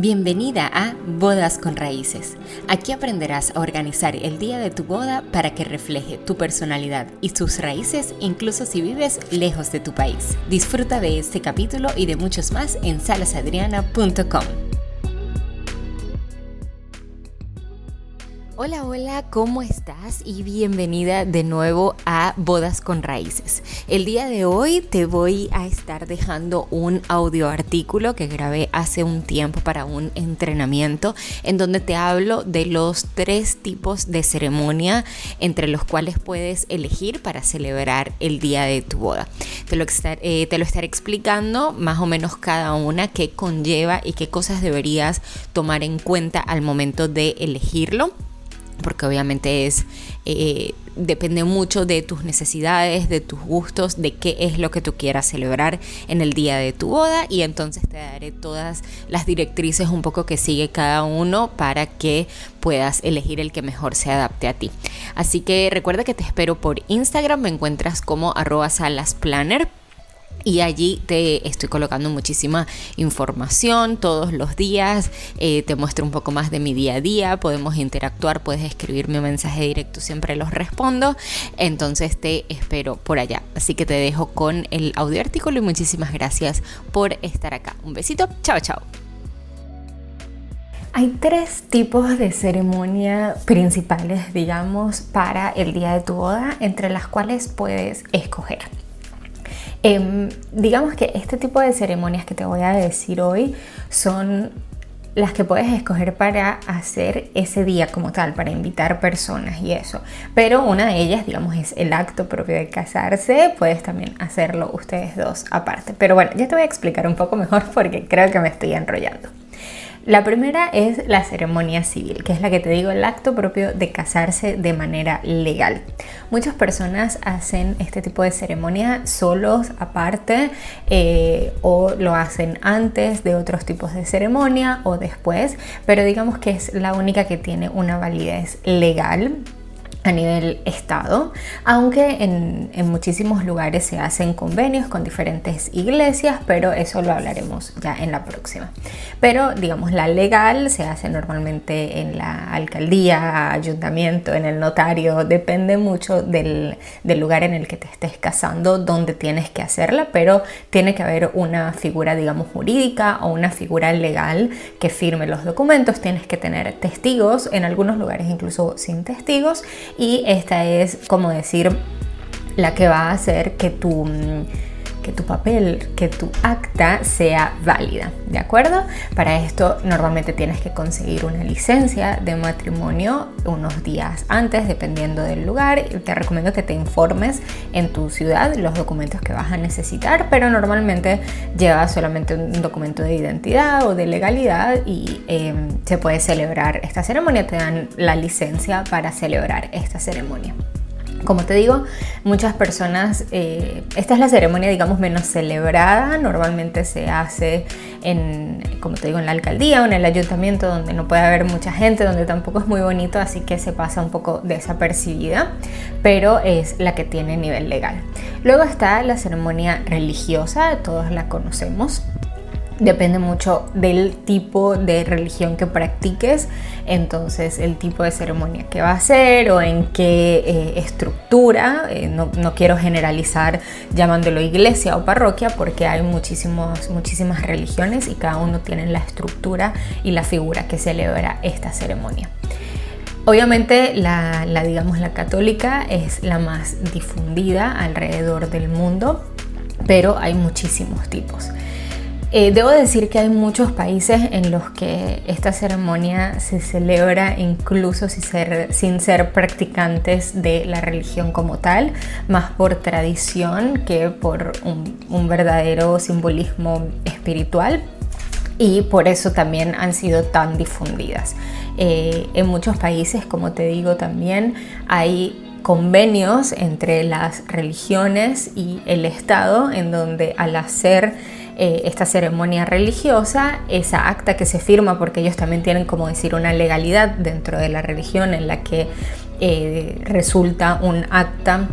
Bienvenida a Bodas con Raíces. Aquí aprenderás a organizar el día de tu boda para que refleje tu personalidad y tus raíces incluso si vives lejos de tu país. Disfruta de este capítulo y de muchos más en salasadriana.com. Hola, hola, ¿cómo estás? Y bienvenida de nuevo a Bodas con Raíces. El día de hoy te voy a estar dejando un audio artículo que grabé hace un tiempo para un entrenamiento en donde te hablo de los tres tipos de ceremonia entre los cuales puedes elegir para celebrar el día de tu boda. Te lo, eh, te lo estaré explicando más o menos cada una qué conlleva y qué cosas deberías tomar en cuenta al momento de elegirlo porque obviamente es eh, depende mucho de tus necesidades, de tus gustos, de qué es lo que tú quieras celebrar en el día de tu boda. Y entonces te daré todas las directrices un poco que sigue cada uno para que puedas elegir el que mejor se adapte a ti. Así que recuerda que te espero por Instagram, me encuentras como arroba salasplanner y allí te estoy colocando muchísima información todos los días, eh, te muestro un poco más de mi día a día, podemos interactuar, puedes escribirme un mensaje directo, siempre los respondo, entonces te espero por allá. Así que te dejo con el audio artículo y muchísimas gracias por estar acá. Un besito, chao, chao. Hay tres tipos de ceremonia principales, digamos, para el día de tu boda, entre las cuales puedes escoger. Em, digamos que este tipo de ceremonias que te voy a decir hoy son las que puedes escoger para hacer ese día como tal, para invitar personas y eso. Pero una de ellas, digamos, es el acto propio de casarse. Puedes también hacerlo ustedes dos aparte. Pero bueno, ya te voy a explicar un poco mejor porque creo que me estoy enrollando. La primera es la ceremonia civil, que es la que te digo, el acto propio de casarse de manera legal. Muchas personas hacen este tipo de ceremonia solos, aparte, eh, o lo hacen antes de otros tipos de ceremonia o después, pero digamos que es la única que tiene una validez legal a nivel estado, aunque en, muchísimos lugares se hacen convenios con diferentes iglesias, pero eso lo hablaremos ya en la próxima. Pero digamos, la legal se hace normalmente en la alcaldía, ayuntamiento, en el notario, depende mucho del, del lugar en el que te estés casando, donde tienes que hacerla, pero tiene que haber una figura, digamos, jurídica o una figura legal que firme los documentos, tienes que tener testigos, en algunos lugares incluso sin testigos, y esta es como decir la que va a hacer que tu, tu papel, que tu acta sea válida, ¿de acuerdo? Para esto normalmente tienes que conseguir una licencia de matrimonio unos días antes, dependiendo del lugar. Te recomiendo que te informes en tu ciudad los documentos que vas a necesitar, pero normalmente llevas solamente un documento de identidad o de legalidad y em, se puede celebrar esta ceremonia, te dan la licencia para celebrar esta ceremonia. Como te digo, muchas personas, eh, esta es la ceremonia, digamos, menos celebrada. Normalmente se hace en, como te digo, en la alcaldía o en el ayuntamiento donde no puede haber mucha gente, donde tampoco es muy bonito, así que se pasa un poco desapercibida, pero es la que tiene nivel legal. Luego está la ceremonia religiosa, todos la conocemos depende mucho del tipo de religión que practiques, entonces el tipo de ceremonia que va a ser o en qué eh, estructura, eh, no, quiero generalizar llamándolo iglesia o parroquia porque hay muchísimas, muchísimas religiones y cada uno tiene la estructura y la figura que celebra esta ceremonia. Obviamente la, la digamos la católica es la más difundida alrededor del mundo, pero hay muchísimos tipos. Eh, debo decir que hay muchos países en los que esta ceremonia se celebra incluso sin ser, practicantes de la religión como tal, más por tradición que por un, verdadero simbolismo espiritual y por eso también han sido tan difundidas. Eh, en muchos países, como te digo también, hay convenios entre las religiones y el Estado en donde al hacer eh, esta ceremonia religiosa, esa acta que se firma, porque ellos también tienen, como decir, una legalidad dentro de la religión en la que eh, resulta un acta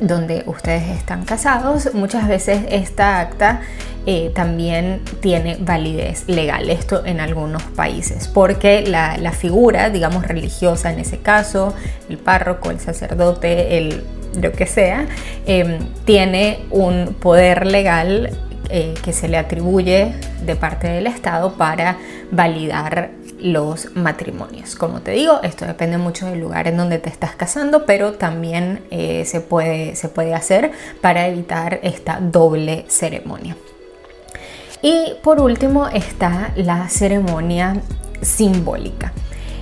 donde ustedes están casados, muchas veces esta acta eh, también tiene validez legal, esto en algunos países, porque la, figura, digamos, religiosa en ese caso, el párroco, el sacerdote, el lo que sea, tiene un poder legal eh, que se le atribuye de parte del Estado para validar los matrimonios. Como te digo, esto depende mucho del lugar en donde te estás casando, pero también eh, se, puede, se puede hacer para evitar esta doble ceremonia. Y por último está la ceremonia simbólica.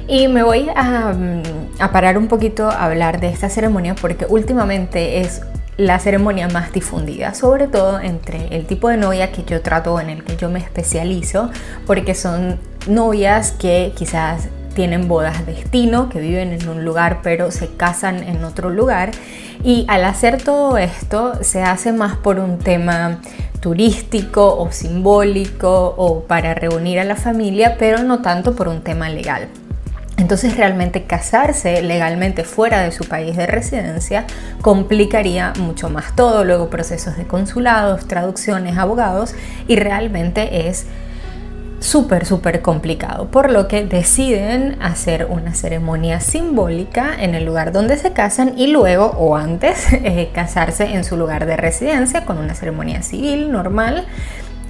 Y me voy a, mm, a, parar un poquito a hablar de esta ceremonia porque últimamente es la ceremonia más difundida, sobre todo entre el tipo de novia que yo trato, en el que yo me especializo, porque son novias que quizás tienen bodas destino, que viven en un lugar pero se casan en otro lugar. Y al hacer todo esto se hace más por un tema turístico o simbólico o para reunir a la familia, pero no tanto por un tema legal. Entonces realmente casarse legalmente fuera de su país de residencia complicaría mucho más todo, luego procesos de consulados, traducciones, abogados y realmente es súper, súper complicado, por lo que deciden hacer una ceremonia simbólica en el lugar donde se casan y luego o antes eh, casarse en su lugar de residencia con una ceremonia civil normal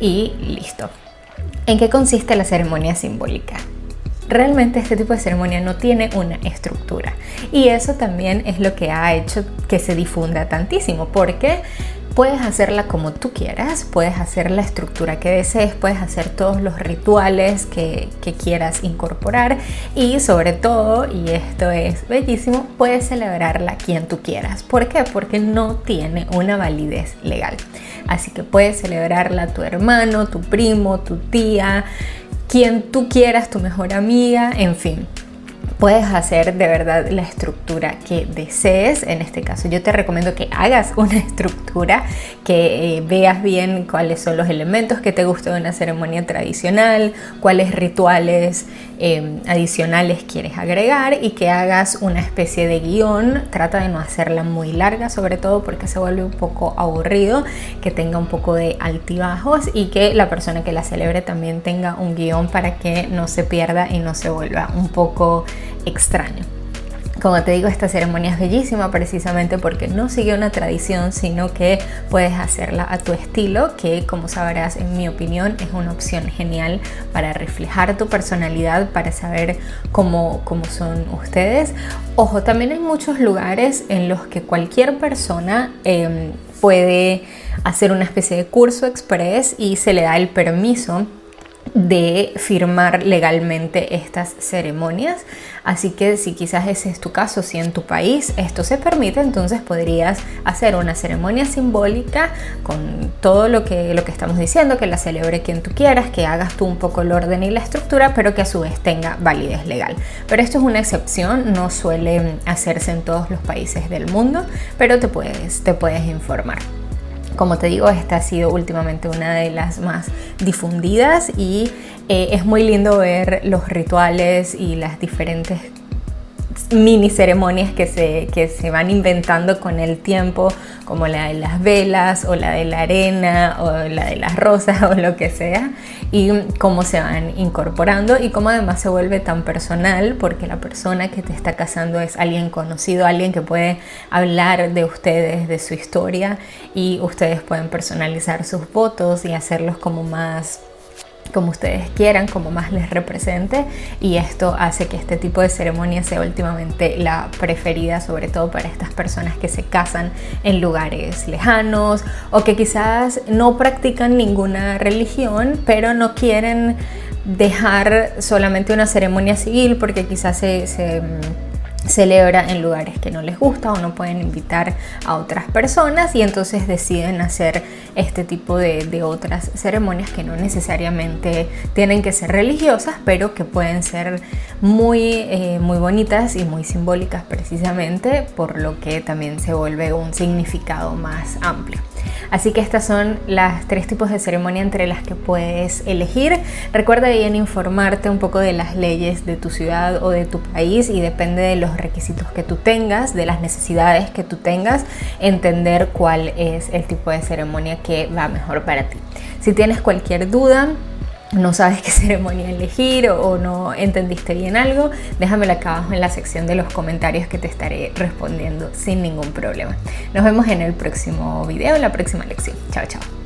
y listo. ¿En qué consiste la ceremonia simbólica? Realmente este tipo de ceremonia no tiene una estructura. Y eso también es lo que ha hecho que se difunda tantísimo, porque puedes hacerla como tú quieras, puedes hacer la estructura que desees, puedes hacer todos los rituales que, quieras incorporar y sobre todo, y esto es bellísimo, puedes celebrarla quien tú quieras. ¿Por qué? Porque no tiene una validez legal. Así que puedes celebrarla tu hermano, tu primo, tu tía, quien tú quieras, tu mejor amiga, en fin. Puedes hacer de verdad la estructura que desees. En este caso yo te recomiendo que hagas una estructura, que eh, veas bien cuáles son los elementos que te gustan de una ceremonia tradicional, cuáles rituales Em, adicionales quieres agregar y que hagas una especie de guion. Trata de no hacerla muy larga, sobre todo porque se vuelve un poco aburrido, que tenga un poco de altibajos y que la persona que la celebre también tenga un guion para que no se pierda y no se vuelva un poco extraño. Como te digo, esta ceremonia es bellísima precisamente porque no sigue una tradición, sino que puedes hacerla a tu estilo, que como sabrás, en mi opinión, es una opción genial para reflejar tu personalidad, para saber cómo, cómo son ustedes. Ojo, también hay muchos lugares en los que cualquier persona em, puede hacer una especie de curso express y se le da el permiso de firmar legalmente estas ceremonias. Así que si quizás ese es tu caso, si en tu país esto se permite, entonces podrías hacer una ceremonia simbólica con todo lo que, lo que estamos diciendo, que la celebre quien tú quieras, que hagas tú un poco el orden y la estructura, pero que a su vez tenga validez legal. Pero esto es una excepción, no suele hacerse en todos los países del mundo, pero te puedes, te puedes informar. Como te digo, esta ha sido últimamente una de las más difundidas y eh, es muy lindo ver los rituales y las diferentes mini ceremonias que se, que se van inventando con el tiempo, como la de las velas o la de la arena o la de las rosas o lo que sea, y cómo se van incorporando y cómo además se vuelve tan personal porque la persona que te está casando es alguien conocido, alguien que puede hablar de ustedes, de su historia y ustedes pueden personalizar sus votos y hacerlos como más como ustedes quieran, como más les represente y esto hace que este tipo de ceremonia sea últimamente la preferida, sobre todo para estas personas que se casan en lugares lejanos o que quizás no practican ninguna religión, pero no quieren dejar solamente una ceremonia civil porque quizás se, se celebra en lugares que no les gusta o no pueden invitar a otras personas y entonces deciden hacer este tipo de, otras ceremonias que no necesariamente tienen que ser religiosas pero que pueden ser muy, eh, muy bonitas y muy simbólicas precisamente por lo que también se vuelve un significado más amplio. Así que estas son las tres tipos de ceremonia entre las que puedes elegir. Recuerda bien informarte un poco de las leyes de tu ciudad o de tu país y depende de los requisitos que tú tengas, de las necesidades que tú tengas, entender cuál es el tipo de ceremonia que va mejor para ti. Si tienes cualquier duda, no sabes qué ceremonia elegir o, no entendiste bien algo, déjamelo acá abajo en la sección de los comentarios que te estaré respondiendo sin ningún problema. Nos vemos en el próximo video, en la próxima lección. Chao, chao.